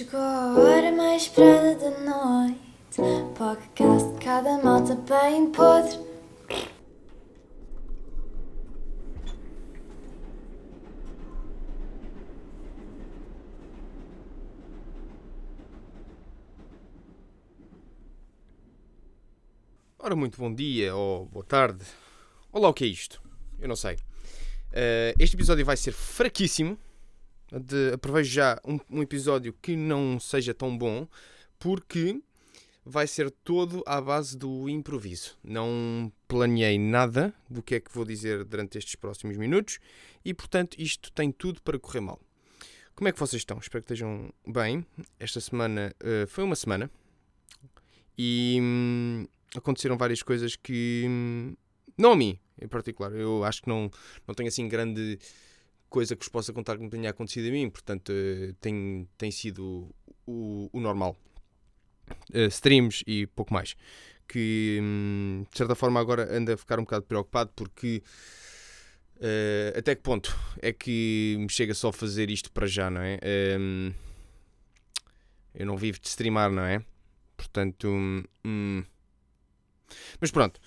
Chegou a hora mais esperada da noite. Podcast de cada malta bem podre. Ora, muito bom dia ou boa tarde. Olá, o que é isto? Eu não sei. Eh, este episódio vai ser fraquíssimo. De, prevejo já um, um episódio que não seja tão bom, porque vai ser todo à base do improviso. Não planeei nada do que é que vou dizer durante estes próximos minutos e, portanto, isto tem tudo para correr mal. Como é que vocês estão? Espero que estejam bem. Esta semana eh, foi uma semana e hum, aconteceram várias coisas que. hum, Não a mim, em particular. Eu acho que não, não tenho assim grande coisa que vos possa contar que me tenha acontecido a mim, portanto, eh, tem, tem sido o, o normal. Eh, streams e pouco mais. Que hum, de certa forma agora ando a ficar um bocado preocupado porque. eh, até que ponto é que me chega só fazer isto para já, não é? Hum, eu não vivo de streamar, não é? Portanto, hum, mas pronto,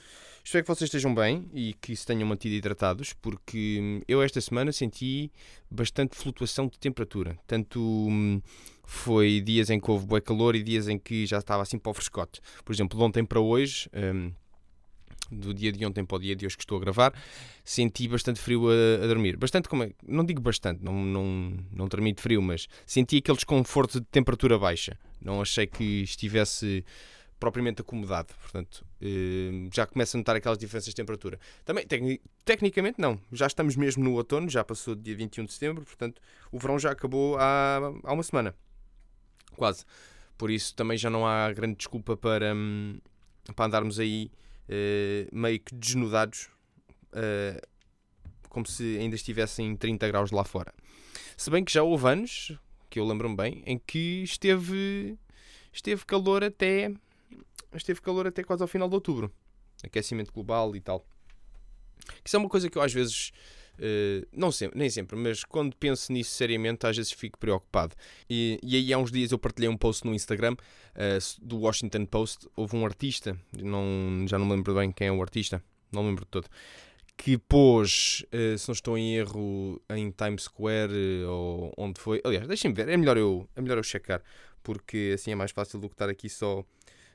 espero que vocês estejam bem e que se tenham mantido hidratados, porque hum, eu esta semana senti bastante flutuação de temperatura. Tanto hum, foi dias em que houve bué calor e dias em que já estava assim para o frescote. Por exemplo, de ontem para hoje, hum, do dia de ontem para o dia de hoje que estou a gravar, senti bastante frio a, a dormir. Bastante, como é? não digo bastante, não, não, não dormi de frio, mas senti aquele desconforto de temperatura baixa. Não achei que estivesse propriamente acomodado. Portanto, eh, já começo a notar aquelas diferenças de temperatura. Também, tecni- tecnicamente, não. Já estamos mesmo no outono, já passou dia 21 de setembro, portanto, o verão já acabou há, há uma semana. Quase. Por isso, também já não há grande desculpa para, hum, para andarmos aí eh, meio que desnudados, eh, como se ainda estivessem 30 graus lá fora. Se bem que já houve anos, que eu lembro-me bem, em que esteve, esteve calor até esteve calor até quase ao final de outubro. Aquecimento global e tal. Isso é uma coisa que eu às vezes, eh, não sempre, nem sempre, mas quando penso nisso seriamente, às vezes fico preocupado. E, e aí há uns dias eu partilhei um post no Instagram eh, do Washington Post. Houve um artista, não, já não me lembro bem quem é o artista, não me lembro de todo, que pôs, eh, se não estou em erro, em Times Square ou onde foi. Aliás, deixem-me ver, é melhor, eu, é melhor eu checar, porque assim é mais fácil do que estar aqui só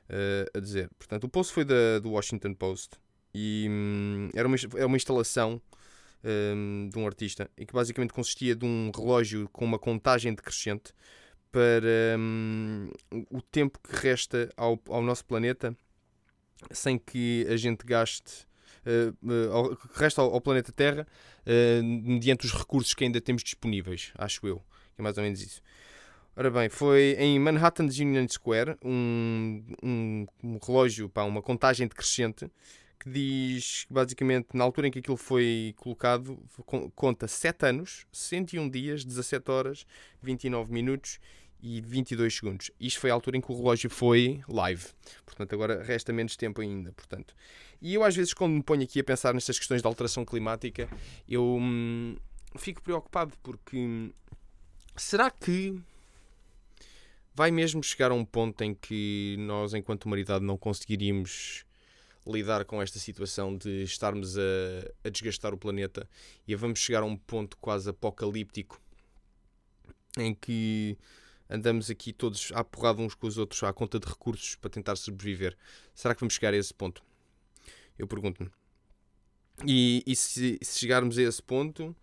eh, a dizer. Portanto, o post foi da, do Washington Post e hum, era, uma, era uma instalação hum, de um artista e que basicamente consistia de um relógio com uma contagem decrescente para hum, o tempo que resta ao, ao nosso planeta sem que a gente gaste. ao- que resta ao, ao planeta Terra eh, mediante os recursos que ainda temos disponíveis, acho eu. É mais ou menos isso. Ora bem, foi em Manhattan's Union Square um, um, um relógio, pá, uma contagem decrescente que diz basicamente na altura em que aquilo foi colocado con- conta 7 anos, 101 dias, 17 horas, 29 minutos e 22 segundos. Isto foi a altura em que o relógio foi live. Portanto, agora resta menos tempo ainda. Portanto. E eu às vezes quando me ponho aqui a pensar nestas questões de alteração climática, eu hum, fico preocupado porque hum, será que vai mesmo chegar a um ponto em que nós, enquanto humanidade, não conseguiríamos lidar com esta situação de estarmos a, a desgastar o planeta e vamos chegar a um ponto quase apocalíptico em que andamos aqui todos à porrada uns com os outros à conta de recursos para tentar sobreviver. Será que vamos chegar a esse ponto? Eu pergunto-me. E, e se, se chegarmos a esse ponto,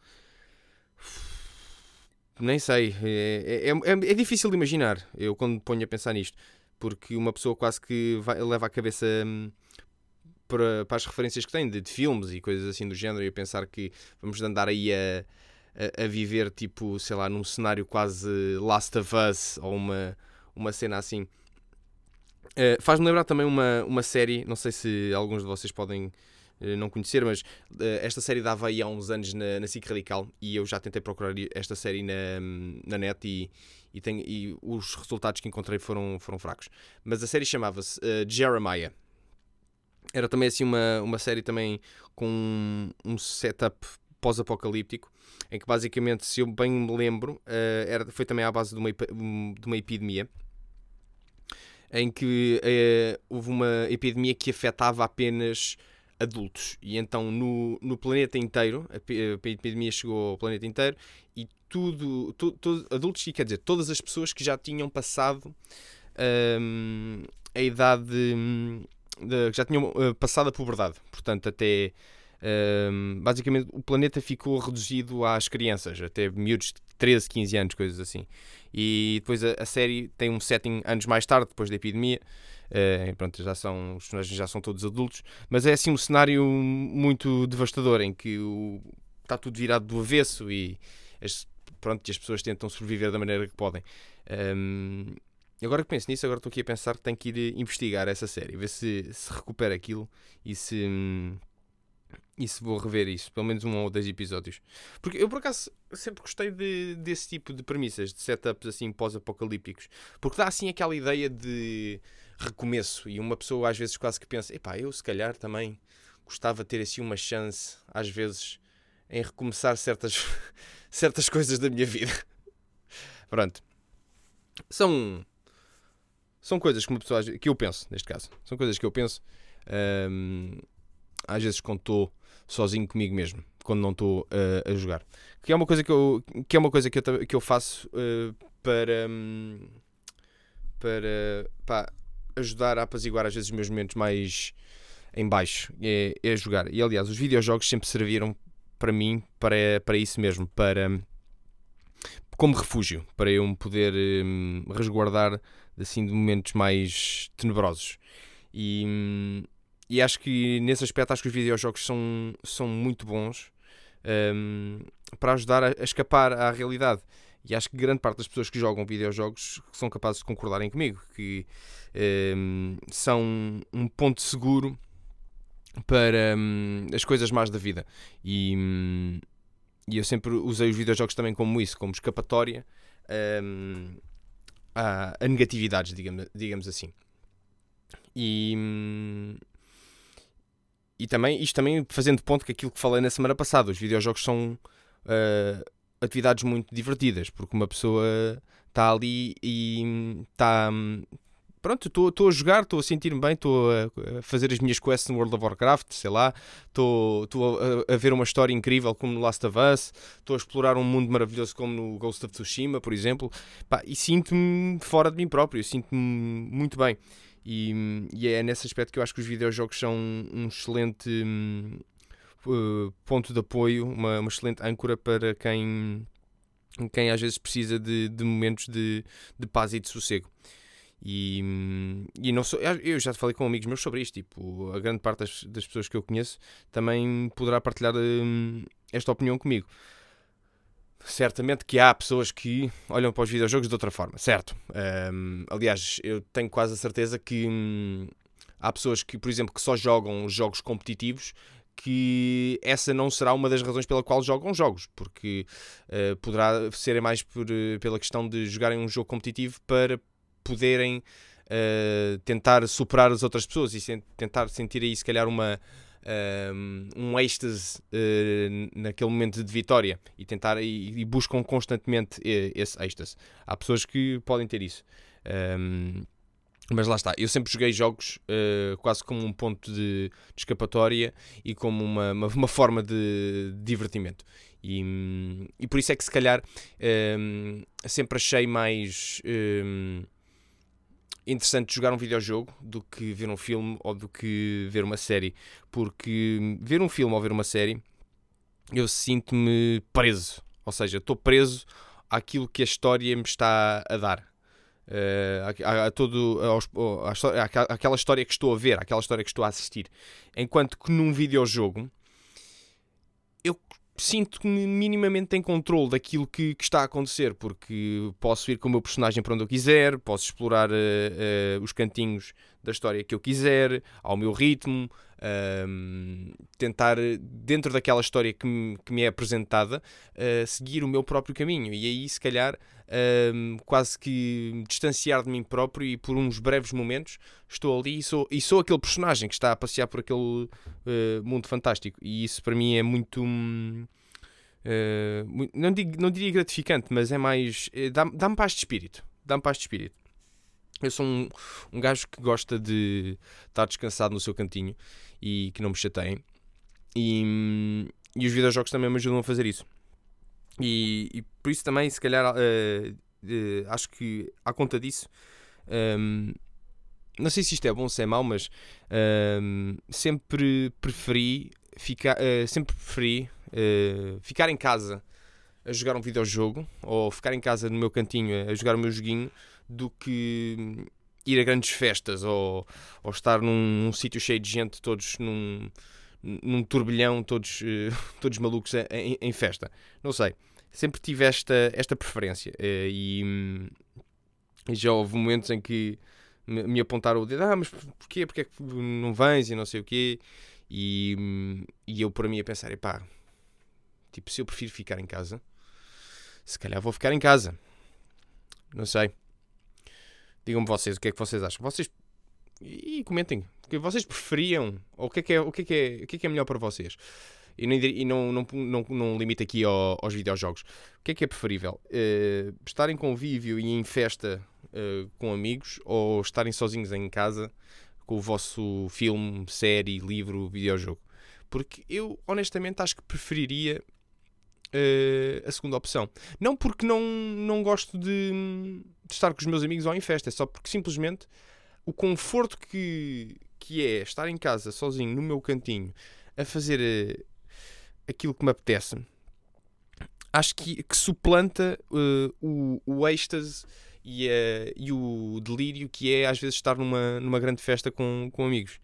nem sei. É, é, é- é difícil de imaginar. Eu quando ponho a pensar nisto. Porque uma pessoa quase que vai- leva a cabeça hum, para, para as referências que tem de, de filmes e coisas assim do género e a pensar que vamos andar aí a, a, a viver tipo, sei lá, num cenário quase Last of Us ou uma, uma cena assim. Eh, Faz-me lembrar também uma, uma série, não sei se alguns de vocês podem não conhecer, mas eh, esta série dava aí há uns anos na, na SIC Radical e eu já tentei procurar esta série na, na net e, e, tenho, e os resultados que encontrei foram, foram fracos. Mas a série chamava-se eh, Jeremiah. Era também assim uma, uma série também com um, um setup pós-apocalíptico, em que basicamente, se eu bem me lembro, uh, era, foi também à base de uma, de uma epidemia, em que uh, houve uma epidemia que afetava apenas adultos. E então no, no planeta inteiro, a, a epidemia chegou ao planeta inteiro e tudo, tu, tu, adultos, e quer dizer, todas as pessoas que já tinham passado um, a idade, de, já tinham uh, passado a puberdade. Portanto, até um, basicamente o planeta ficou reduzido às crianças, até miúdos de 13, 15 anos, coisas assim. E depois a, a série tem um setting anos mais tarde, depois da epidemia. Uh, pronto, já são, os personagens já são todos adultos, mas é assim um cenário muito devastador em que o, está tudo virado do avesso e as, pronto, as pessoas tentam sobreviver da maneira que podem. Um, agora que penso nisso, agora estou aqui a pensar que tenho que ir investigar essa série, ver se, se recupera aquilo e se. Hum, se vou rever isso, pelo menos um ou dois episódios. Porque eu, por acaso, sempre gostei de, desse tipo de premissas, de setups assim pós-apocalípticos. Porque dá assim aquela ideia de recomeço. E uma pessoa às vezes quase que pensa: epá, eu se calhar também gostava de ter assim uma chance, às vezes, em recomeçar certas, certas coisas da minha vida. Pronto. São. São coisas que uma pessoa. que eu penso, neste caso. São coisas que eu penso. Um, às vezes estou sozinho comigo mesmo, quando não estou uh, a jogar. Que é uma coisa que eu, que é uma coisa que eu, que eu faço uh, para, um, para pá, ajudar a apaziguar às vezes os meus momentos mais em baixo, é, é jogar. E aliás, os videojogos sempre serviram para mim para, para isso mesmo, para como refúgio, para eu me poder um, resguardar assim de momentos mais tenebrosos. E, hum, e acho que nesse aspecto acho que os videojogos são, são muito bons um, para ajudar a, a, escapar à realidade. E acho que grande parte das pessoas que jogam videojogos são capazes de concordarem comigo, que um, são um ponto seguro para um, as coisas mais da vida. E, hum, e eu sempre usei os videojogos também como isso, como escapatória hum, a, a negatividades, digamos, digamos assim. E, hum, e também, isto também fazendo ponto com aquilo que falei na semana passada, os videojogos são uh, atividades muito divertidas, porque uma pessoa está ali e está. Pronto, estou a jogar, estou a sentir-me bem, estou a fazer as minhas quests no World of Warcraft, sei lá, estou a, a ver uma história incrível como no Last of Us, estou a explorar um mundo maravilhoso como no Ghost of Tsushima, por exemplo, Pá, e sinto-me fora de mim próprio, sinto-me muito bem. E, e, é nesse aspecto que eu acho que os videojogos são um excelente uh, ponto de apoio, uma, uma, excelente âncora para quem, quem às vezes precisa de, de momentos de, de paz e de sossego. E, e não sou, eu já falei com amigos meus sobre isto. Tipo, a grande parte das, das pessoas que eu conheço também poderá partilhar hum, esta opinião comigo certamente que há pessoas que olham para os videojogos de outra forma, certo? Um, aliás, eu tenho quase a certeza que hum, há pessoas que, por exemplo, que só jogam jogos competitivos que essa não será uma das razões pela qual jogam jogos, porque uh, poderá ser mais por, uh, pela questão de jogarem um jogo competitivo para poderem uh, tentar superar as outras pessoas e tentar sentir aí se calhar uma um êxtase uh, naquele momento de vitória e tentar e, buscam constantemente eh, esse êxtase. Há pessoas que podem ter isso. Um, mas lá está, eu sempre joguei jogos uh, quase como um ponto de, de escapatória e como uma, uma, uma forma de, de divertimento. E, e, por isso é que se calhar um, sempre achei mais um, interessante jogar um videojogo do que ver um filme ou do que ver uma série. Porque ver um filme ou ver uma série, eu sinto-me preso. Ou seja, estou preso àquilo que a história me está a dar. Uh, a, a, todo, a, a, aquela história que estou a ver, aquela história que estou a assistir. Enquanto que num videojogo eu sinto que minimamente em controle daquilo que, que, está a acontecer, porque posso ir com o meu personagem para onde eu quiser, posso explorar uh, uh, os cantinhos da história que eu quiser, ao meu ritmo, tentar, dentro daquela história que me, que me é apresentada, uh, seguir o meu próprio caminho. E aí, se calhar, uh, quase que distanciar de mim próprio e por uns breves momentos estou ali e sou, e sou aquele personagem que está a passear por aquele uh, mundo fantástico. E isso para mim é muito. Uh, não, digo, não diria gratificante, mas é mais. Uh, Dá-me dá paz de espírito. Dá-me paz de espírito. Eu sou um, um gajo que gosta de estar descansado no seu cantinho e que não me chateiem. E, e os videojogos também me ajudam a fazer isso. E, e por isso também, se calhar, uh, acho que à conta disso, um, não sei se isto é bom ou se é mau, mas um, sempre preferi ficar, uh, sempre preferi uh, ficar em casa a jogar um videojogo ou ficar em casa no meu cantinho a jogar o meu joguinho do que ir a grandes festas ou, ou estar num, num sítio cheio de gente, todos num, num turbilhão, todos, uh, todos malucos em, em, festa. Não sei. Sempre tive esta, esta preferência e, e já houve momentos em que me, apontaram o dedo, ah, mas porquê? Porquê é que não vens e não sei o quê? E, e eu por mim a pensar, epá, tipo, se eu prefiro ficar em casa, se calhar vou ficar em casa. Não sei. Digam-me vocês o que é que vocês acham. Vocês e comentem o que vocês preferiam ou o que é que é, o que é, é, o é, que é melhor para vocês. E não, não, não, não, não limito aqui ao, aos videojogos. O que é que é preferível? Uh, estar em convívio e em festa uh, com amigos ou estarem sozinhos em casa com o vosso filme, série, livro, videojogo. Porque eu, honestamente, acho que preferiria uh, a segunda opção. Não porque não, não gosto de, de, estar com os meus amigos ou em festa, é só porque simplesmente o conforto que, que é estar em casa sozinho, no meu cantinho, a fazer uh, aquilo que me apetece, acho que, que suplanta uh, o, o êxtase e, uh, e o delírio que é às vezes estar numa, numa grande festa com, com amigos.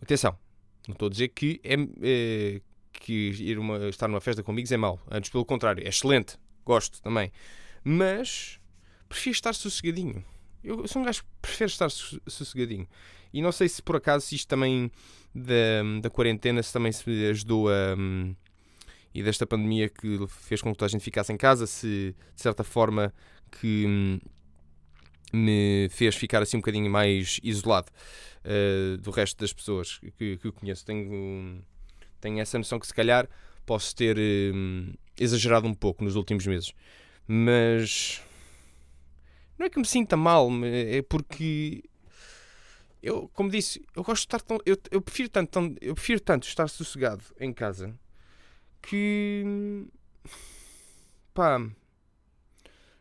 Atenção, não estou a dizer que, é, que ir uma, estar numa festa com amigos é mau. Antes, pelo contrário, é excelente. Gosto também. Mas prefiro estar sossegadinho. Eu sou um gajo que prefere estar sossegadinho. E não sei se por acaso isto também da, da quarentena se também se ajudou a. Um, e desta pandemia que fez com que toda a gente ficasse em casa, se de certa forma que hum, me fez ficar assim um bocadinho mais isolado uh, do resto das pessoas que, que eu conheço. Tenho, tenho essa noção que se calhar posso ter um, exagerado um pouco nos últimos meses. Mas não é que me sinta mal, é porque eu, como disse, eu gosto de estar tão. Eu, eu, prefiro tanto, tão, eu prefiro tanto estar sossegado em casa que. pá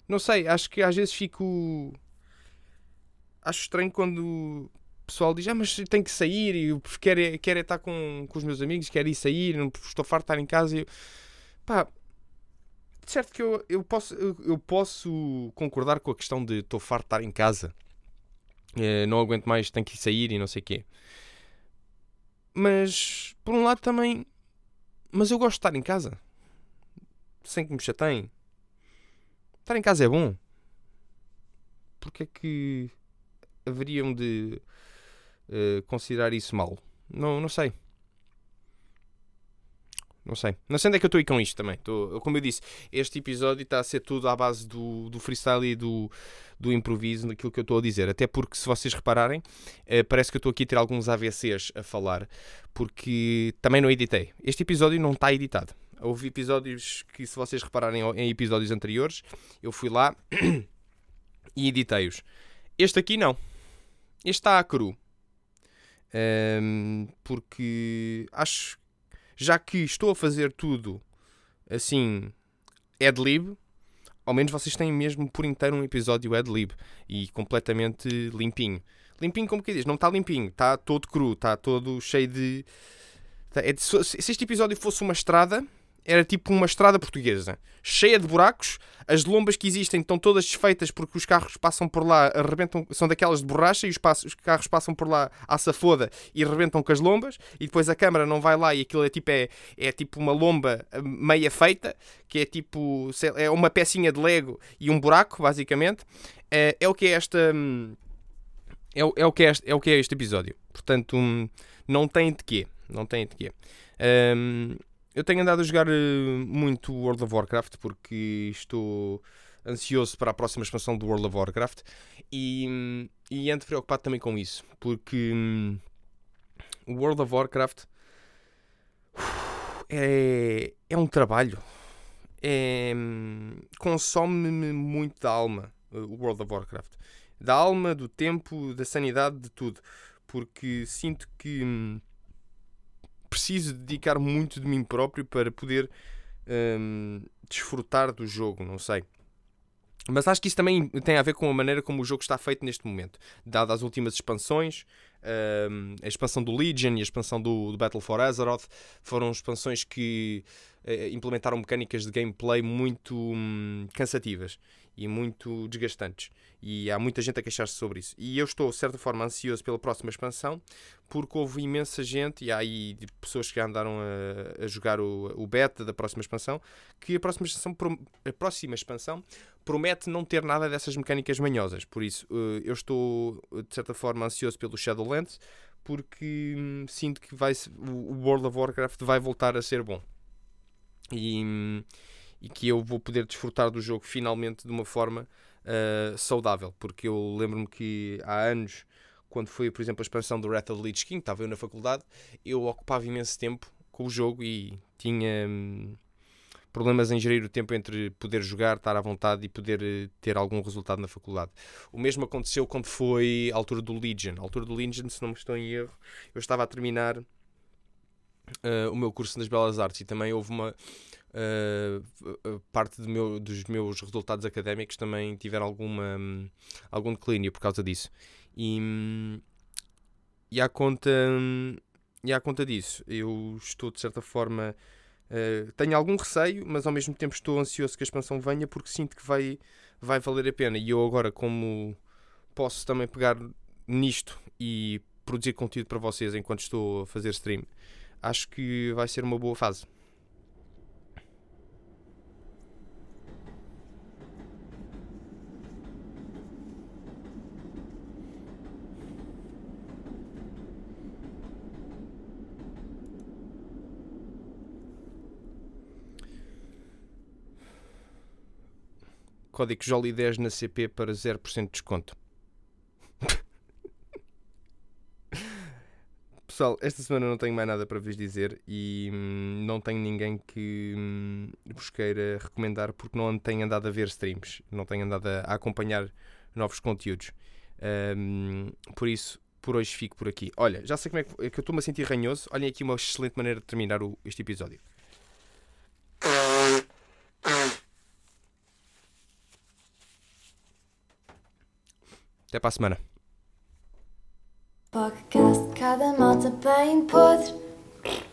não sei, acho que às vezes fico. Acho estranho quando o pessoal diz: Ah, mas tenho que sair e eu quero, quero estar com, com os meus amigos, quero ir sair, não estou farto de estar em casa. E eu... Pá, certo que eu, eu, posso, eu, eu posso concordar com a questão de estou farto de estar em casa, é, não aguento mais, tenho que ir sair e não sei o quê. Mas, por um lado também. Mas eu gosto de estar em casa, sem que me chateiem. Estar em casa é bom. Porque é que haveriam de uh, considerar isso mal? Não, não sei. Não sei. Não sei onde é que eu estou aí com isto também. Estou, como eu disse, este episódio está a ser tudo à base do, do freestyle e do, do improviso naquilo que eu estou a dizer. Até porque, se vocês repararem, eh, parece que eu estou aqui a ter alguns AVCs a falar, porque também não editei. Este episódio não está editado. Houve episódios que, se vocês repararem em episódios anteriores, eu fui lá e editei-os. Este aqui não. Este está a cru. Um, porque acho, já que estou a fazer tudo assim, ad-lib, ao menos vocês têm mesmo por inteiro um episódio ad-lib e completamente limpinho. Limpinho como que diz? Não está limpinho, está todo cru, está todo cheio de... Tá, é de... Se este episódio fosse uma estrada, era tipo uma estrada portuguesa, cheia de buracos. As lombas que existem estão todas desfeitas porque os carros passam por lá, arrebentam, são daquelas de borracha e os, os carros passam por lá à safoda e arrebentam com as lombas. E depois a câmara não vai lá e aquilo é tipo, é, é tipo uma lomba eh, meia feita, que é tipo é uma pecinha de Lego e um buraco, basicamente. É, é o que é esta. Hum, é, é, o que é, este, é o que é este episódio. Portanto, hum, não tem de quê. Não tem de quê. Um, eu tenho andado a jogar uh, muito World of Warcraft porque estou ansioso para a próxima expansão do World of Warcraft e, e ando preocupado também com isso porque um, o World of Warcraft é, é um trabalho. É, consome-me muito da alma o World of Warcraft. Da alma, do tempo, da sanidade, de tudo. Porque sinto que hum, preciso dedicar muito de mim próprio para poder hum, desfrutar do jogo, não sei. Mas acho que isso também tem a ver com a maneira como o jogo está feito neste momento. Dadas as últimas expansões, hum, a expansão do Legion e a expansão do, do Battle for Azeroth foram expansões que uh, implementaram mecânicas de gameplay muito hum, cansativas e muito desgastantes. E há muita gente a queixar-se sobre isso. E eu estou, de certa forma, ansioso pela próxima expansão, porque houve imensa gente, e há aí pessoas que andaram a, a jogar o, o beta da próxima expansão, que a próxima expansão, a próxima expansão promete não ter nada dessas mecânicas manhosas. Por isso, eh, eu estou, de certa forma, ansioso pelo Shadowlands, porque hum, sinto que vai, o World of Warcraft vai voltar a ser bom. E hum, e que eu vou poder desfrutar do jogo finalmente de uma forma uh, saudável, porque eu lembro-me que há anos, quando foi, por exemplo, a expansão do Wrath of the Lich King, estava eu na faculdade, eu ocupava imenso tempo com o jogo e tinha hum, problemas em gerir o tempo entre poder jogar, estar à vontade e poder eh, ter algum resultado na faculdade. O mesmo aconteceu quando foi a altura do Legion. A altura do Legion, se não me estou em erro, eu estava a terminar uh, o meu curso nas Belas Artes e também houve uma uh, parte do meu, dos meus resultados académicos também tiveram alguma, um, algum declínio por causa disso. E, e à conta, e à conta disso, eu estou de certa forma. Uh, tenho algum receio, mas ao mesmo tempo estou ansioso que a expansão venha porque sinto que vai, vai valer a pena. E eu agora, como posso também pegar nisto e produzir conteúdo para vocês enquanto estou a fazer stream, acho que vai ser uma boa fase. Código JOLI10 na CP para 0% de desconto. Pessoal, esta semana não tenho mais nada para vos dizer e hum, não tenho ninguém que hum, vos queira recomendar porque não tenho andado a ver streams, não tenho andado a, a acompanhar novos conteúdos. Um, por isso, por hoje fico por aqui. Olha, já sei como é que, é que eu estou-me a sentir ranhoso. Olhem aqui uma excelente maneira de terminar o, este episódio. Até para a semana. Podcast, cada malta bem podre.